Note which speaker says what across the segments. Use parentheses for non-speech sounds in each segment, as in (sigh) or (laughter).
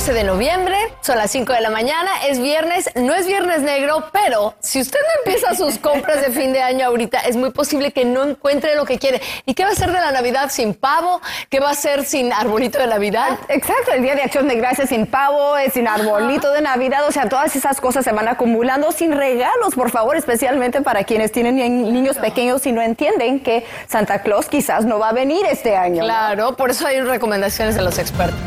Speaker 1: 12 de noviembre, son las 5 de la mañana, es viernes, no es viernes negro, pero si usted no empieza sus (laughs) compras de fin de año ahorita, es muy posible que no encuentre lo que quiere. ¿Y qué va a ser de la Navidad sin pavo? ¿Qué va a ser sin arbolito de Navidad?
Speaker 2: Exacto, el Día de Acción de Gracias sin pavo, sin arbolito de Navidad, o sea, todas esas cosas se van acumulando sin regalos, por favor, especialmente para quienes tienen niños pequeños y no entienden que Santa Claus quizás no va a venir este año.
Speaker 1: Claro, por eso hay recomendaciones de los expertos.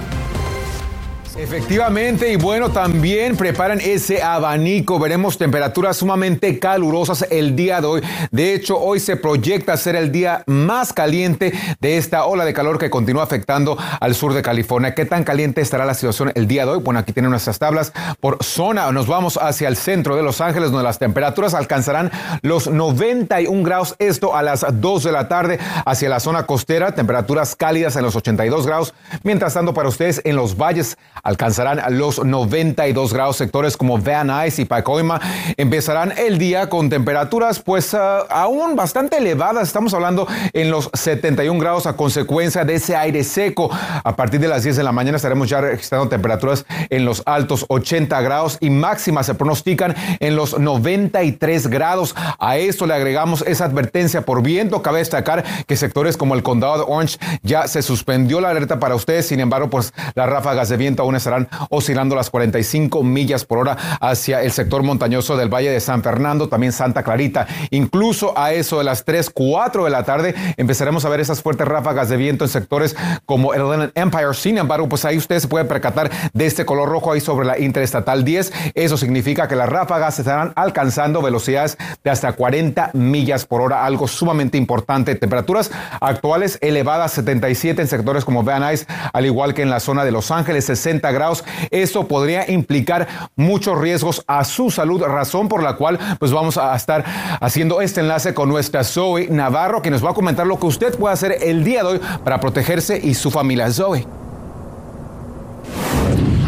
Speaker 3: Efectivamente, y bueno, también preparan ese abanico. Veremos temperaturas sumamente calurosas el día de hoy. De hecho, hoy se proyecta ser el día más caliente de esta ola de calor que continúa afectando al sur de California. ¿Qué tan caliente estará la situación el día de hoy? Bueno, aquí tienen nuestras tablas por zona. Nos vamos hacia el centro de Los Ángeles, donde las temperaturas alcanzarán los 91 grados. Esto a las 2 de la tarde hacia la zona costera, temperaturas cálidas en los 82 grados. Mientras tanto, para ustedes en los valles alcanzarán los 92 grados. Sectores como Van Nuys y Pacoima empezarán el día con temperaturas pues ah, aún bastante elevadas. Estamos hablando en los 71 grados a consecuencia de ese aire seco. A partir de las 10 de la mañana estaremos ya registrando temperaturas en los altos 80 grados y máximas se pronostican en los 93 grados. A esto le agregamos esa advertencia por viento. Cabe destacar que sectores como el condado de Orange ya se suspendió la alerta para ustedes. Sin embargo, pues las ráfagas de viento aún estarán oscilando las 45 millas por hora hacia el sector montañoso del Valle de San Fernando, también Santa Clarita. Incluso a eso de las 3, 4 de la tarde empezaremos a ver esas fuertes ráfagas de viento en sectores como el Empire. Sin embargo, pues ahí usted se puede percatar de este color rojo ahí sobre la Interestatal 10. Eso significa que las ráfagas estarán alcanzando velocidades de hasta 40 millas por hora, algo sumamente importante. Temperaturas actuales elevadas 77 en sectores como Van Nuys, al igual que en la zona de Los Ángeles, 60 grados. Esto podría implicar muchos riesgos a su salud, razón por la cual pues vamos a estar haciendo este enlace con nuestra Zoe Navarro, que nos va a comentar lo que usted puede hacer el día de hoy para protegerse y su familia. Zoe.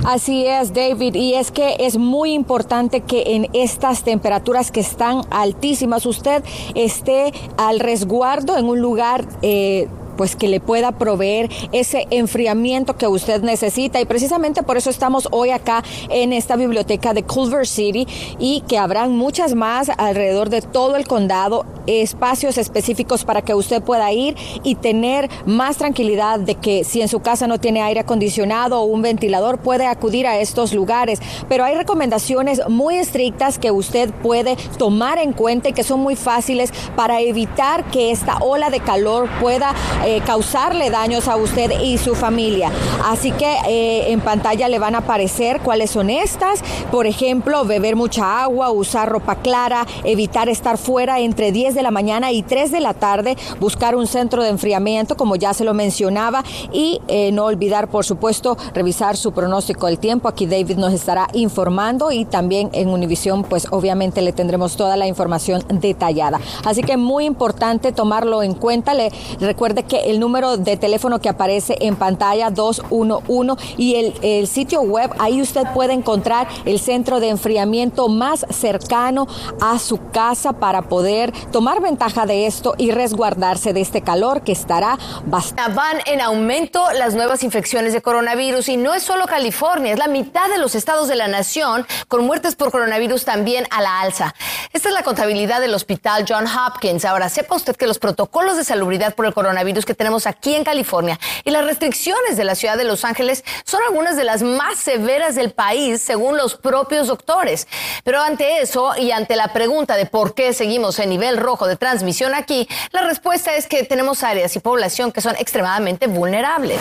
Speaker 4: Así es, David, y es que es muy importante que en estas temperaturas que están altísimas usted esté al resguardo en un lugar eh, pues que le pueda proveer ese enfriamiento que usted necesita. Y precisamente por eso estamos hoy acá en esta biblioteca de Culver City y que habrán muchas más alrededor de todo el condado, espacios específicos para que usted pueda ir y tener más tranquilidad de que si en su casa no tiene aire acondicionado o un ventilador puede acudir a estos lugares, pero hay recomendaciones muy estrictas que usted puede tomar en cuenta y que son muy fáciles para evitar que esta ola de calor pueda eh, causarle daños a usted y su familia. Así que eh, en pantalla le van a aparecer cuáles son estas. Por ejemplo, beber mucha agua, usar ropa clara, evitar estar fuera entre 10 de la mañana y 3 de la tarde, buscar un centro de enfriamiento, como ya se lo mencionaba, y eh, no olvidar, por supuesto, revisar su pronóstico del tiempo. Aquí David nos estará informando y también en Univisión, pues obviamente le tendremos toda la información detallada. Así que muy importante tomarlo en cuenta. Le recuerde que el número de teléfono que aparece en pantalla 211 y el, el sitio web, ahí usted puede encontrar el centro de enfriamiento más cercano a su casa para poder tomar ventaja de esto y resguardarse de este calor que estará bastante.
Speaker 1: Van en aumento las nuevas infecciones de coronavirus y no es solo California, es la mitad de los estados de la nación con muertes por coronavirus también a la alza. Esta es la contabilidad del hospital John Hopkins. Ahora, sepa usted que los protocolos de salubridad por el coronavirus que tenemos aquí en California y las restricciones de la ciudad de Los Ángeles son algunas de las más severas del país, según los propios doctores. Pero ante eso y ante la pregunta de por qué seguimos en nivel rojo de transmisión aquí, la respuesta es que tenemos áreas y población que son extremadamente vulnerables.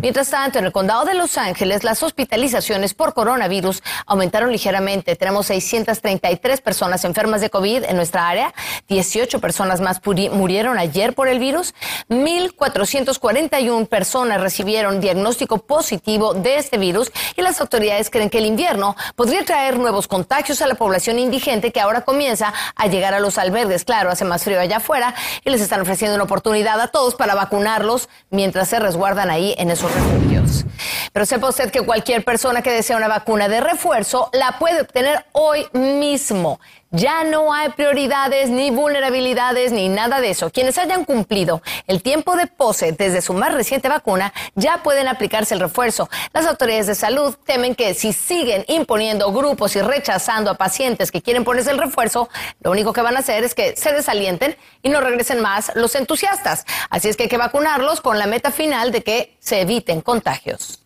Speaker 1: Mientras tanto, en el condado de Los Ángeles, las hospitalizaciones por coronavirus aumentaron ligeramente. Tenemos 633 personas enfermas de COVID en nuestra área. 18 personas más murieron ayer por el virus. 1.441 personas recibieron diagnóstico positivo de este virus y las autoridades creen que el invierno podría traer nuevos contagios a la población indigente que ahora comienza a llegar a los albergues. Claro, hace más frío allá afuera y les están ofreciendo una oportunidad a todos para vacunarlos mientras se resguardan ahí en esos refugios. Pero sepa usted que cualquier persona que desea una vacuna de refuerzo la puede obtener hoy mismo. Ya no hay prioridades, ni vulnerabilidades, ni nada de eso. Quienes hayan cumplido el tiempo de pose desde su más reciente vacuna ya pueden aplicarse el refuerzo. Las autoridades de salud temen que si siguen imponiendo grupos y rechazando a pacientes que quieren ponerse el refuerzo, lo único que van a hacer es que se desalienten y no regresen más los entusiastas. Así es que hay que vacunarlos con la meta final de que se eviten contagios.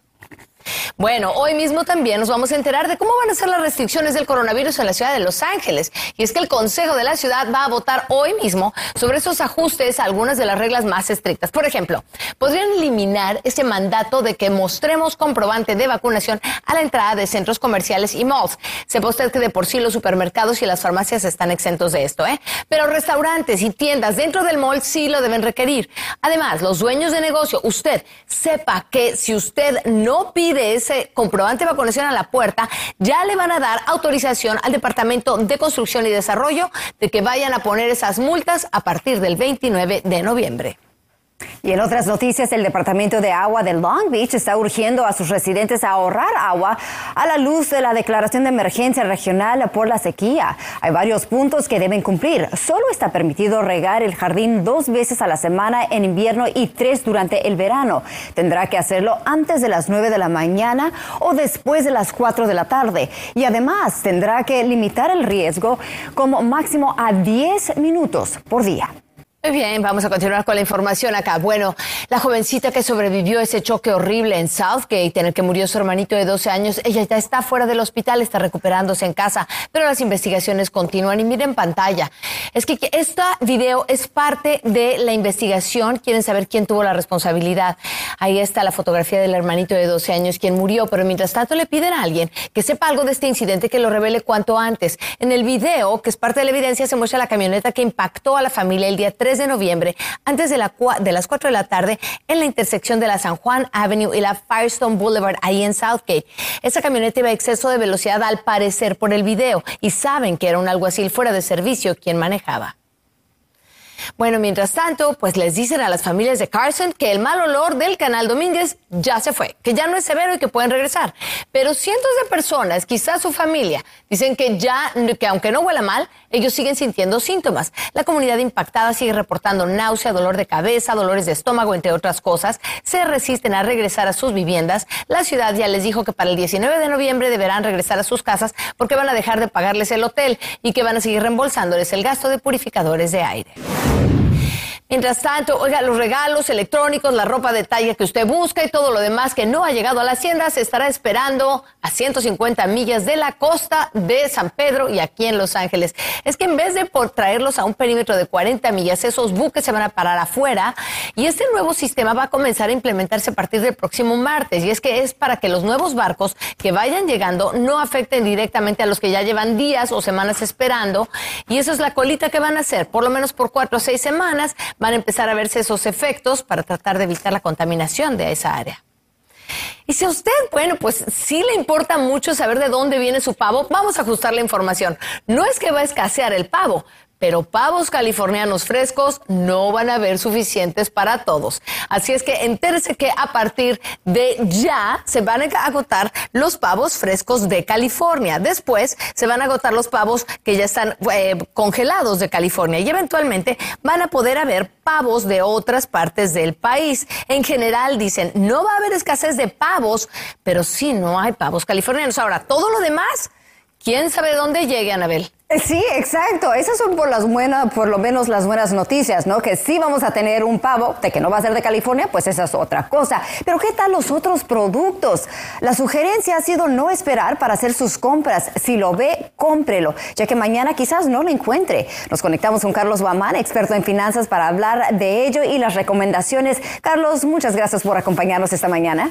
Speaker 1: Bueno, hoy mismo también nos vamos a enterar de cómo van a ser las restricciones del coronavirus en la ciudad de Los Ángeles. Y es que el Consejo de la Ciudad va a votar hoy mismo sobre esos ajustes a algunas de las reglas más estrictas. Por ejemplo, podrían eliminar ese mandato de que mostremos comprobante de vacunación a la entrada de centros comerciales y malls. Sepa usted que de por sí los supermercados y las farmacias están exentos de esto, ¿eh? Pero restaurantes y tiendas dentro del mall sí lo deben requerir. Además, los dueños de negocio, usted sepa que si usted no pide de ese comprobante de vacunación a la puerta, ya le van a dar autorización al Departamento de Construcción y Desarrollo de que vayan a poner esas multas a partir del 29 de noviembre.
Speaker 2: Y en otras noticias, el Departamento de Agua de Long Beach está urgiendo a sus residentes a ahorrar agua a la luz de la declaración de emergencia regional por la sequía. Hay varios puntos que deben cumplir. Solo está permitido regar el jardín dos veces a la semana en invierno y tres durante el verano. Tendrá que hacerlo antes de las nueve de la mañana o después de las cuatro de la tarde. Y además tendrá que limitar el riesgo como máximo a 10 minutos por día.
Speaker 1: Muy bien, vamos a continuar con la información acá. Bueno, la jovencita que sobrevivió a ese choque horrible en Southgate, en el que murió su hermanito de 12 años, ella ya está fuera del hospital, está recuperándose en casa, pero las investigaciones continúan. Y miren pantalla, es que este video es parte de la investigación. Quieren saber quién tuvo la responsabilidad. Ahí está la fotografía del hermanito de 12 años, quien murió, pero mientras tanto le piden a alguien que sepa algo de este incidente, que lo revele cuanto antes. En el video, que es parte de la evidencia, se muestra la camioneta que impactó a la familia el día 3 de noviembre, antes de, la, de las 4 de la tarde, en la intersección de la San Juan Avenue y la Firestone Boulevard, ahí en Southgate. Esa camioneta iba a exceso de velocidad al parecer por el video y saben que era un alguacil fuera de servicio quien manejaba. Bueno, mientras tanto, pues les dicen a las familias de Carson que el mal olor del canal Domínguez ya se fue, que ya no es severo y que pueden regresar. Pero cientos de personas, quizás su familia, dicen que ya, que aunque no huela mal, ellos siguen sintiendo síntomas. La comunidad impactada sigue reportando náusea, dolor de cabeza, dolores de estómago, entre otras cosas. Se resisten a regresar a sus viviendas. La ciudad ya les dijo que para el 19 de noviembre deberán regresar a sus casas porque van a dejar de pagarles el hotel y que van a seguir reembolsándoles el gasto de purificadores de aire. Mientras tanto, oiga, los regalos electrónicos, la ropa de talla que usted busca y todo lo demás que no ha llegado a la hacienda se estará esperando a 150 millas de la costa de San Pedro y aquí en Los Ángeles. Es que en vez de por traerlos a un perímetro de 40 millas, esos buques se van a parar afuera y este nuevo sistema va a comenzar a implementarse a partir del próximo martes. Y es que es para que los nuevos barcos que vayan llegando no afecten directamente a los que ya llevan días o semanas esperando. Y eso es la colita que van a hacer, por lo menos por cuatro o seis semanas van a empezar a verse esos efectos para tratar de evitar la contaminación de esa área. Y si a usted, bueno, pues sí le importa mucho saber de dónde viene su pavo, vamos a ajustar la información. No es que va a escasear el pavo, pero pavos californianos frescos no van a haber suficientes para todos. Así es que entérese que a partir de ya se van a agotar los pavos frescos de California. Después se van a agotar los pavos que ya están eh, congelados de California y eventualmente van a poder haber pavos de otras partes del país. En general dicen, no va a haber escasez de pavos, pero sí no hay pavos californianos. Ahora, todo lo demás, ¿quién sabe dónde llegue, Anabel?
Speaker 2: Eh, sí, exacto. Esas son por las buenas, por lo menos las buenas noticias, ¿no? Que sí vamos a tener un pavo, de que no va a ser de California, pues esa es otra cosa. Pero ¿qué tal los otros productos? La sugerencia ha sido no esperar para hacer sus compras. Si lo ve, cómprelo, ya que mañana quizás no lo encuentre. Nos conectamos con Carlos Guamán, experto en finanzas, para hablar de ello y las recomendaciones. Carlos, muchas gracias por acompañarnos esta mañana.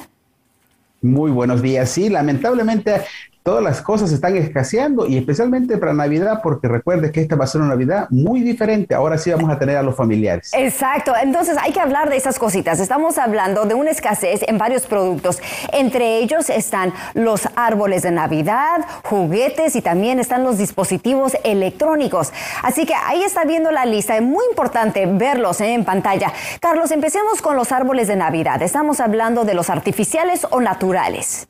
Speaker 5: Muy buenos días. Sí, lamentablemente todas las cosas están escaseando y especialmente para Navidad, porque recuerde que esta va a ser una Navidad muy diferente. Ahora sí vamos a tener a los familiares.
Speaker 2: Exacto. Entonces hay que hablar de esas cositas. Estamos hablando de una escasez en varios productos. Entre ellos están los árboles de Navidad, juguetes y también están los dispositivos electrónicos. Así que ahí está viendo la lista. Es muy importante verlos ¿eh? en pantalla. Carlos, empecemos con los árboles de Navidad. Estamos hablando de los artificiales o naturales.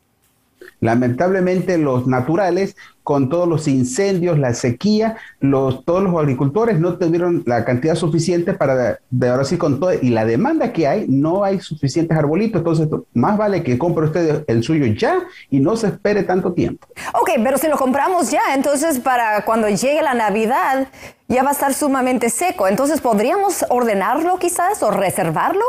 Speaker 5: Lamentablemente los naturales, con todos los incendios, la sequía, los, todos los agricultores no tuvieron la cantidad suficiente para, de ahora sí con todo, y la demanda que hay, no hay suficientes arbolitos, entonces más vale que compre usted el suyo ya y no se espere tanto tiempo.
Speaker 2: Ok, pero si lo compramos ya, entonces para cuando llegue la Navidad ya va a estar sumamente seco, entonces podríamos ordenarlo quizás o reservarlo.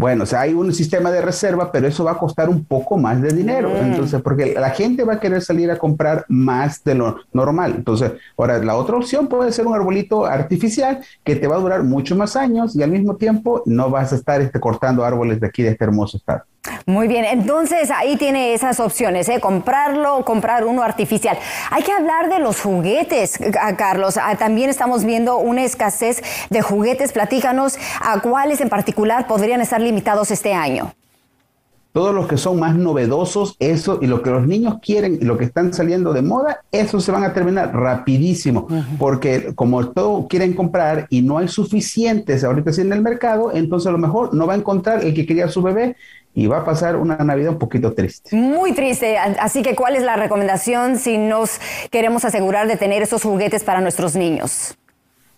Speaker 5: Bueno, o sea, hay un sistema de reserva, pero eso va a costar un poco más de dinero. Mm. Entonces, porque la gente va a querer salir a comprar más de lo normal. Entonces, ahora la otra opción puede ser un arbolito artificial que te va a durar muchos más años y al mismo tiempo no vas a estar este, cortando árboles de aquí de este hermoso estado.
Speaker 2: Muy bien, entonces ahí tiene esas opciones, ¿eh? comprarlo o comprar uno artificial. Hay que hablar de los juguetes, Carlos. Ah, también estamos viendo una escasez de juguetes. Platícanos a cuáles en particular podrían estar limitados este año
Speaker 5: todos los que son más novedosos, eso y lo que los niños quieren y lo que están saliendo de moda, eso se van a terminar rapidísimo, porque como todo quieren comprar y no hay suficientes ahorita en el mercado, entonces a lo mejor no va a encontrar el que quería su bebé y va a pasar una Navidad un poquito triste.
Speaker 2: Muy triste. Así que, ¿cuál es la recomendación si nos queremos asegurar de tener esos juguetes para nuestros niños?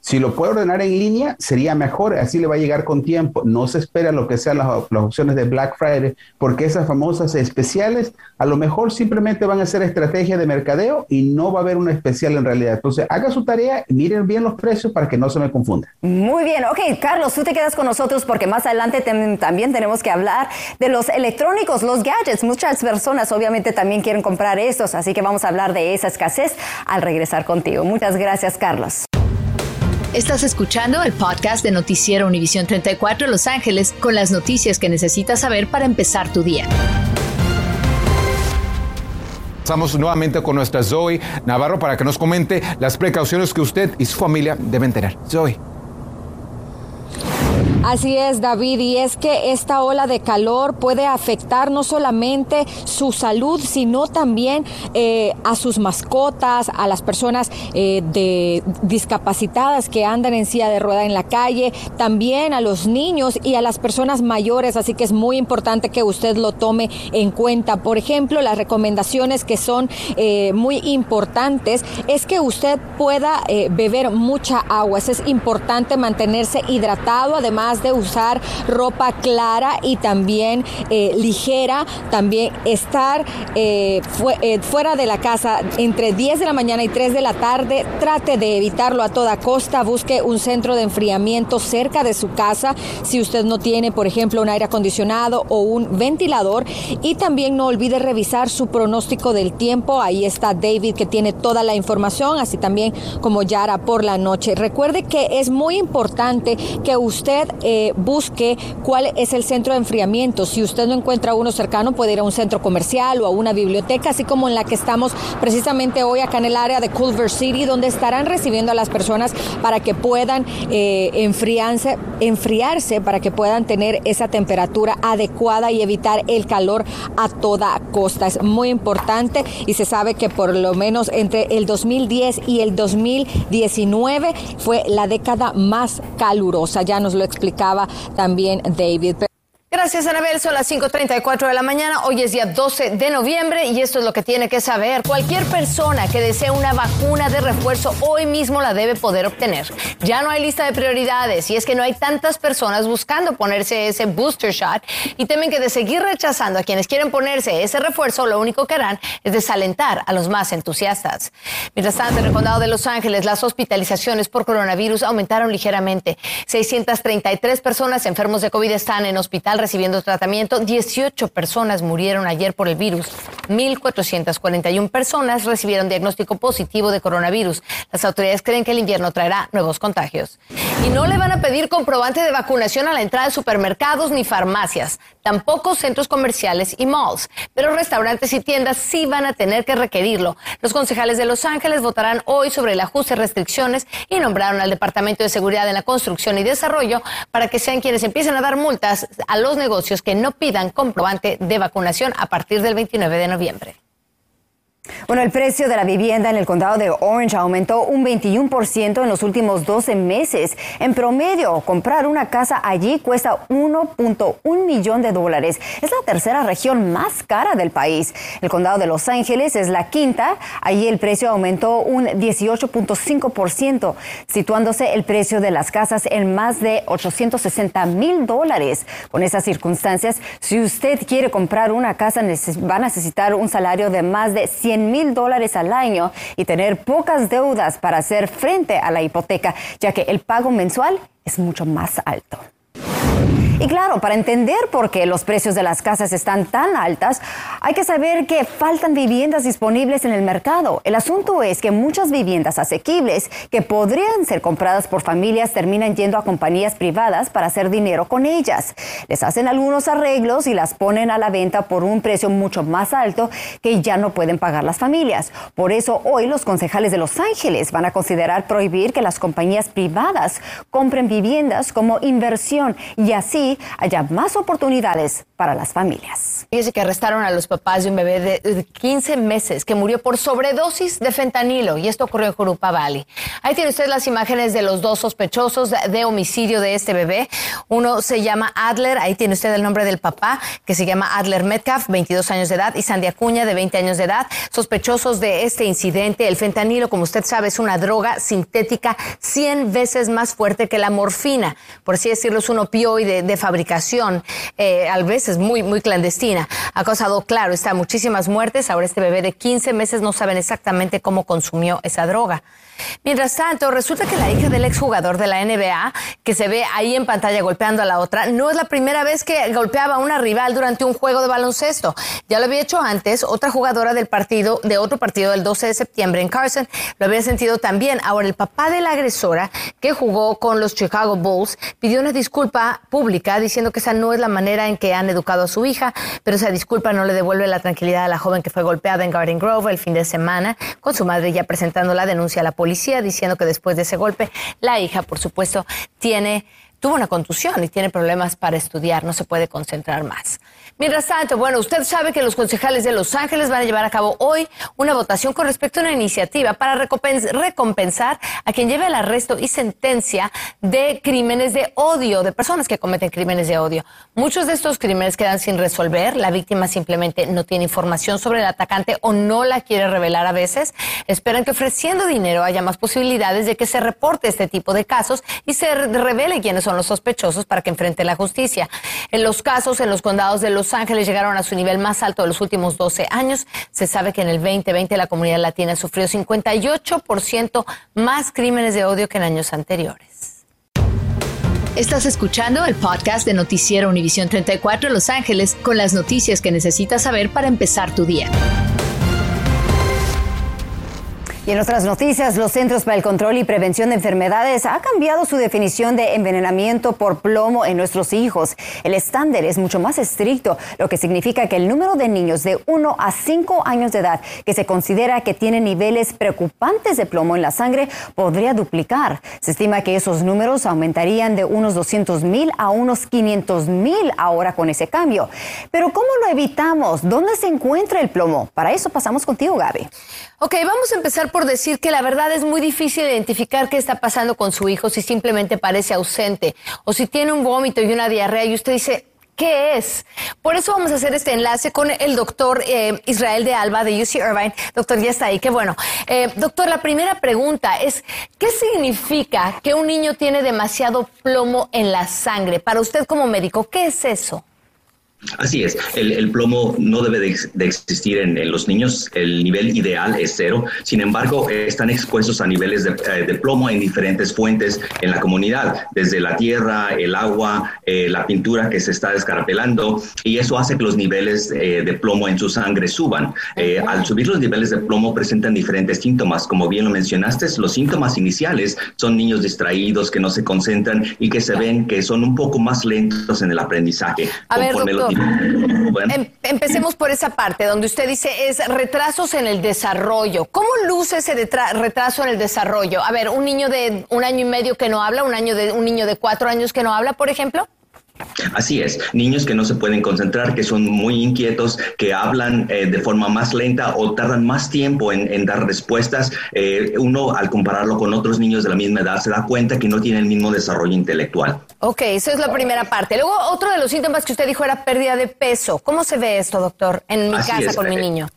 Speaker 5: Si lo puede ordenar en línea, sería mejor, así le va a llegar con tiempo. No se espera lo que sean las, opciones de Black Friday, porque esas famosas especiales a lo mejor simplemente van a ser estrategia de mercadeo y no va a haber una especial en realidad. Entonces, haga su tarea y miren bien los precios para que no se me confunda.
Speaker 2: Muy bien, ok, Carlos, tú te quedas con nosotros porque más adelante también tenemos que hablar de los electrónicos, los gadgets. Muchas personas obviamente también quieren comprar estos, así que vamos a hablar de esa escasez al regresar contigo. Muchas gracias, Carlos.
Speaker 6: Estás escuchando el podcast de Noticiero Univisión 34 Los Ángeles con las noticias que necesitas saber para empezar tu día.
Speaker 3: Estamos nuevamente con nuestra Zoe Navarro para que nos comente las precauciones que usted y su familia deben tener. Zoe.
Speaker 4: Así es, David, y es que esta ola de calor puede afectar no solamente su salud, sino también eh, a sus mascotas, a las personas eh, de discapacitadas que andan en silla de rueda en la calle, también a los niños y a las personas mayores, así que es muy importante que usted lo tome en cuenta. Por ejemplo, las recomendaciones que son eh, muy importantes es que usted pueda beber mucha agua, es importante mantenerse hidratado, además de usar ropa clara y también eh, ligera, también estar eh, eh, fuera de la casa entre 10 de la mañana y 3 de la tarde, trate de evitarlo a toda costa, busque un centro de enfriamiento cerca de su casa si usted no tiene, por ejemplo, un aire acondicionado o un ventilador y también no olvide revisar su pronóstico del tiempo, ahí está David que tiene toda la información, así también como Yara por la noche. Recuerde que es muy importante que usted eh, busque cuál es el centro de enfriamiento. Si usted no encuentra uno cercano, puede ir a un centro comercial o a una biblioteca, así como en la que estamos precisamente hoy acá en el área de Culver City, donde estarán recibiendo a las personas para que puedan eh, enfriarse, enfriarse, para que puedan tener esa temperatura adecuada y evitar el calor a toda costa. Es muy importante y se sabe que por lo menos entre el 2010 y el 2019 fue la década más calurosa. Ya nos lo explicó también David.
Speaker 1: Gracias, Anabel. Son las 5.34 de la mañana. Hoy es día 12 de noviembre y esto es lo que tiene que saber. Cualquier persona que desee una vacuna de refuerzo hoy mismo la debe poder obtener. Ya no hay lista de prioridades y es que no hay tantas personas buscando ponerse ese booster shot y temen que de seguir rechazando a quienes quieren ponerse ese refuerzo, lo único que harán es desalentar a los más entusiastas. Mientras tanto, en el condado de Los Ángeles, las hospitalizaciones por coronavirus aumentaron ligeramente. 633 personas enfermos de COVID están en hospital recibiendo tratamiento. 18 personas murieron ayer por el virus. 1.441 personas recibieron diagnóstico positivo de coronavirus. Las autoridades creen que el invierno traerá nuevos contagios. Y no le van a pedir comprobante de vacunación a la entrada de supermercados ni farmacias, tampoco centros comerciales y malls. Pero restaurantes y tiendas sí van a tener que requerirlo. Los concejales de Los Ángeles votarán hoy sobre el ajuste de restricciones y nombraron al Departamento de Seguridad en la Construcción y Desarrollo para que sean quienes empiecen a dar multas a los negocios que no pidan comprobante de vacunación a partir del 29 de noviembre.
Speaker 2: Bueno, el precio de la vivienda en el condado de Orange aumentó un 21% en los últimos 12 meses. En promedio, comprar una casa allí cuesta 1.1 millón de dólares. Es la tercera región más cara del país. El condado de Los Ángeles es la quinta. Allí el precio aumentó un 18.5%, situándose el precio de las casas en más de 860 mil dólares. Con esas circunstancias, si usted quiere comprar una casa, va a necesitar un salario de más de 100 mil dólares al año y tener pocas deudas para hacer frente a la hipoteca, ya que el pago mensual es mucho más alto. Y claro, para entender por qué los precios de las casas están tan altas, hay que saber que faltan viviendas disponibles en el mercado. El asunto es que muchas viviendas asequibles que podrían ser compradas por familias terminan yendo a compañías privadas para hacer dinero con ellas. Les hacen algunos arreglos y las ponen a la venta por un precio mucho más alto que ya no pueden pagar las familias. Por eso hoy los concejales de Los Ángeles van a considerar prohibir que las compañías privadas compren viviendas como inversión y así haya más oportunidades para las familias.
Speaker 1: Fíjese que arrestaron a los papás de un bebé de 15 meses que murió por sobredosis de fentanilo y esto ocurrió en Jurupa Valley. Ahí tiene usted las imágenes de los dos sospechosos de homicidio de este bebé. Uno se llama Adler, ahí tiene usted el nombre del papá, que se llama Adler Metcalf, 22 años de edad, y Sandy Acuña, de 20 años de edad, sospechosos de este incidente. El fentanilo, como usted sabe, es una droga sintética 100 veces más fuerte que la morfina. Por así decirlo, es un opioide de fabricación, eh, a veces muy, muy clandestina. Ha causado, claro, está muchísimas muertes. Ahora este bebé de 15 meses no saben exactamente cómo consumió esa droga. Mientras tanto, resulta que la hija del exjugador de la NBA, que se ve ahí en pantalla golpeando a la otra, no es la primera vez que golpeaba a una rival durante un juego de baloncesto. Ya lo había hecho antes, otra jugadora del partido, de otro partido del 12 de septiembre en Carson, lo había sentido también. Ahora, el papá de la agresora, que jugó con los Chicago Bulls, pidió una disculpa pública diciendo que esa no es la manera en que han educado a su hija, pero esa disculpa no le devuelve la tranquilidad a la joven que fue golpeada en Garden Grove el fin de semana, con su madre ya presentando la denuncia a la policía diciendo que después de ese golpe la hija, por supuesto, tiene tuvo una contusión y tiene problemas para estudiar, no se puede concentrar más. Mientras tanto, bueno, usted sabe que los concejales de Los Ángeles van a llevar a cabo hoy una votación con respecto a una iniciativa para recompensar a quien lleve el arresto y sentencia de crímenes de odio, de personas que cometen crímenes de odio. Muchos de estos crímenes quedan sin resolver, la víctima simplemente no tiene información sobre el atacante o no la quiere revelar a veces. Esperan que ofreciendo dinero haya más posibilidades de que se reporte este tipo de casos y se revele quiénes son los sospechosos para que enfrente la justicia. En los casos en los condados de Los Ángeles llegaron a su nivel más alto de los últimos 12 años. Se sabe que en el 2020 la comunidad latina sufrió 58% más crímenes de odio que en años anteriores.
Speaker 6: Estás escuchando el podcast de Noticiero Univisión 34 Los Ángeles con las noticias que necesitas saber para empezar tu día.
Speaker 2: Y en otras noticias, los Centros para el Control y Prevención de Enfermedades ha cambiado su definición de envenenamiento por plomo en nuestros hijos. El estándar es mucho más estricto, lo que significa que el número de niños de 1 a 5 años de edad que se considera que tienen niveles preocupantes de plomo en la sangre podría duplicar. Se estima que esos números aumentarían de unos 200 mil a unos 500 mil ahora con ese cambio. Pero ¿cómo lo evitamos? ¿Dónde se encuentra el plomo? Para eso pasamos contigo, Gaby.
Speaker 1: Ok, vamos a empezar por decir que la verdad es muy difícil identificar qué está pasando con su hijo si simplemente parece ausente o si tiene un vómito y una diarrea y usted dice, ¿Qué es? Por eso vamos a hacer este enlace con el doctor eh, Israel de Alba de UC Irvine. Doctor, ya está ahí, qué bueno. Eh, doctor, la primera pregunta es, ¿qué significa que un niño tiene demasiado plomo en la sangre? Para usted como médico, ¿qué es eso?
Speaker 7: Así es, el, plomo no debe de, existir en, los niños, el nivel ideal es cero, sin embargo están expuestos a niveles de, eh, plomo en diferentes fuentes en la comunidad, desde la tierra, el agua, eh, la pintura que se está descarapelando y eso hace que los niveles eh, de plomo en su sangre suban. al subir los niveles de plomo presentan diferentes síntomas, como bien lo mencionaste, los síntomas iniciales son niños distraídos que no se concentran y que se ven que son un poco más lentos en el aprendizaje.
Speaker 1: A ver, Em, empecemos por esa parte donde usted dice es retrasos en el desarrollo. ¿Cómo luce ese retraso en el desarrollo? A ver, un niño de un año y medio que no habla, un año de un niño de cuatro años que no habla, por ejemplo.
Speaker 7: Así es, niños que no se pueden concentrar, que son muy inquietos, que hablan eh, de forma más lenta o tardan más tiempo en, dar respuestas. Eh, uno al compararlo con otros niños de la misma edad se da cuenta que no tienen el mismo desarrollo intelectual.
Speaker 1: Ok, esa es la primera parte. Luego otro de los síntomas que usted dijo era pérdida de peso. ¿Cómo se ve esto, doctor, en mi casa con mi eh, niño?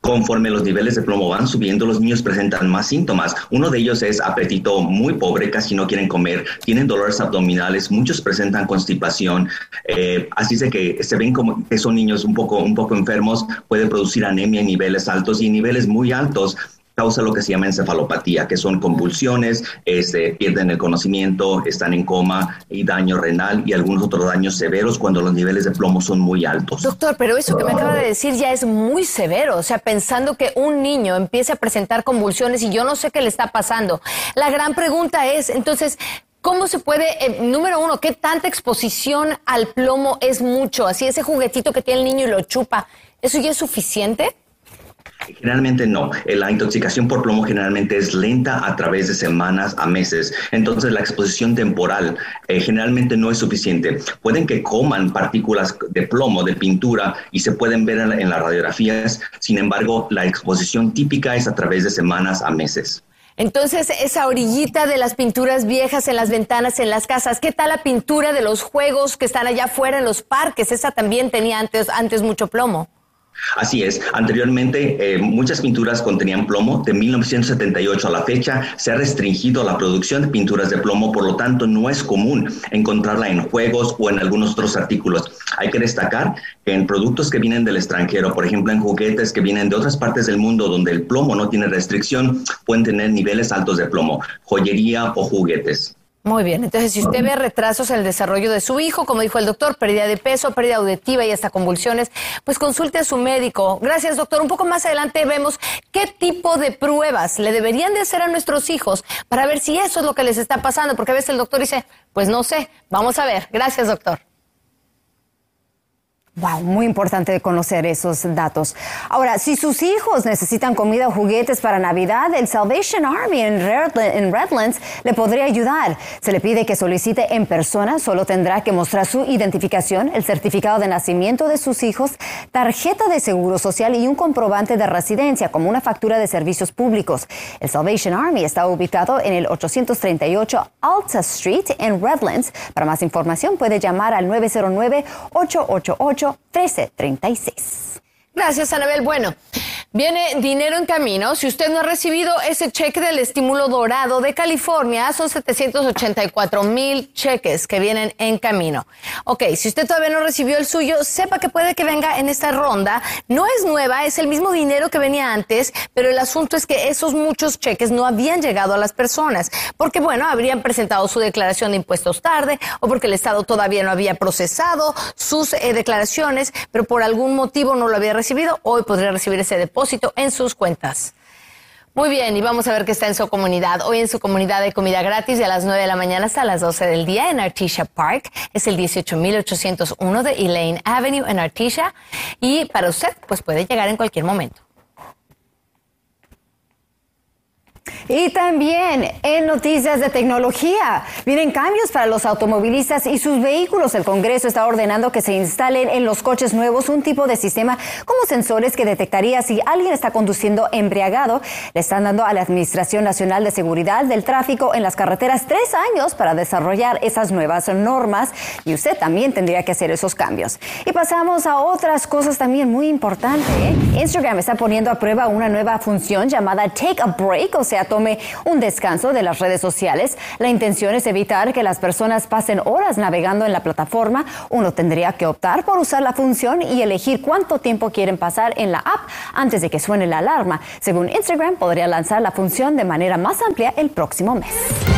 Speaker 7: Conforme los niveles de plomo van subiendo, los niños presentan más síntomas. Uno de ellos es apetito muy pobre, casi no quieren comer, tienen dolores abdominales, muchos presentan constipación. Eh, así es que se ven como que son niños un poco, un poco enfermos, pueden producir anemia en niveles altos y en niveles muy altos causa lo que se llama encefalopatía, que son convulsiones, este, pierden el conocimiento, están en coma y daño renal y algunos otros daños severos cuando los niveles de plomo son muy altos.
Speaker 1: Doctor, pero eso que me acaba de decir ya es muy severo, o sea, pensando que un niño empiece a presentar convulsiones y yo no sé qué le está pasando. La gran pregunta es, entonces, ¿Cómo se puede, eh, número uno, qué tanta exposición al plomo es mucho? Así ese juguetito que tiene el niño y lo chupa, ¿eso ya es suficiente?
Speaker 7: Generalmente no. Eh, la intoxicación por plomo generalmente es lenta a través de semanas a meses. Entonces la exposición temporal eh, generalmente no es suficiente. Pueden que coman partículas de plomo, de pintura, y se pueden ver en, las radiografías. Sin embargo, la exposición típica es a través de semanas a meses.
Speaker 1: Entonces, esa orillita de las pinturas viejas en las ventanas, en las casas, ¿qué tal la pintura de los juegos que están allá afuera en los parques? Esa también tenía antes, antes mucho plomo.
Speaker 7: Así es. Anteriormente, eh, muchas pinturas contenían plomo. De 1978 a la fecha, se ha restringido la producción de pinturas de plomo, por lo tanto, no es común encontrarla en juegos o en algunos otros artículos. Hay que destacar que en productos que vienen del extranjero, por ejemplo, en juguetes que vienen de otras partes del mundo donde el plomo no tiene restricción, pueden tener niveles altos de plomo, joyería o juguetes.
Speaker 1: Muy bien, entonces si usted ve retrasos en el desarrollo de su hijo, como dijo el doctor, pérdida de peso, pérdida auditiva y hasta convulsiones, pues consulte a su médico. Gracias, doctor. Un poco más adelante vemos qué tipo de pruebas le deberían de hacer a nuestros hijos para ver si eso es lo que les está pasando, porque a veces el doctor dice, pues no sé, vamos a ver. Gracias, doctor.
Speaker 2: Wow, muy importante conocer esos datos. Ahora, si sus hijos necesitan comida o juguetes para Navidad, el Salvation Army en, Redlands le podría ayudar. Se le pide que solicite en persona, solo tendrá que mostrar su identificación, el certificado de nacimiento de sus hijos, tarjeta de seguro social y un comprobante de residencia, como una factura de servicios públicos. El Salvation Army está ubicado en el 838 Alta Street en Redlands. Para más información puede llamar al 909 888 1336.
Speaker 1: Gracias, Anabel. Bueno, Viene dinero en camino. Si usted no ha recibido ese cheque del estímulo dorado de California, son 784 mil cheques que vienen en camino. Ok, si usted todavía no recibió el suyo, sepa que puede que venga en esta ronda. No es nueva, es el mismo dinero que venía antes, pero el asunto es que esos muchos cheques no habían llegado a las personas, porque bueno, habrían presentado su declaración de impuestos tarde o porque el Estado todavía no había procesado sus eh, declaraciones, pero por algún motivo no lo había recibido. Hoy podría recibir ese depósito en sus cuentas. Muy bien, y vamos a ver qué está en su comunidad. Hoy en su comunidad hay comida gratis de a las 9 de la mañana hasta las 12 del día en Artesia Park. Es el 18801 de Elaine Avenue en Artesia. Y para usted, pues puede llegar en cualquier momento.
Speaker 2: Y también en noticias de tecnología, vienen cambios para los automovilistas y sus vehículos. El Congreso está ordenando que se instalen en los coches nuevos un tipo de sistema como sensores que detectaría si alguien está conduciendo embriagado. Le están dando a la Administración Nacional de Seguridad del Tráfico en las carreteras tres años para desarrollar esas nuevas normas y usted también tendría que hacer esos cambios. Y pasamos a otras cosas también muy importantes. ¿eh? Instagram está poniendo a prueba una nueva función llamada Take a Break, o sea, tome un descanso de las redes sociales. La intención es evitar que las personas pasen horas navegando en la plataforma. Uno tendría que optar por usar la función y elegir cuánto tiempo quieren pasar en la app antes de que suene la alarma. Según Instagram, podría lanzar la función de manera más amplia el próximo mes.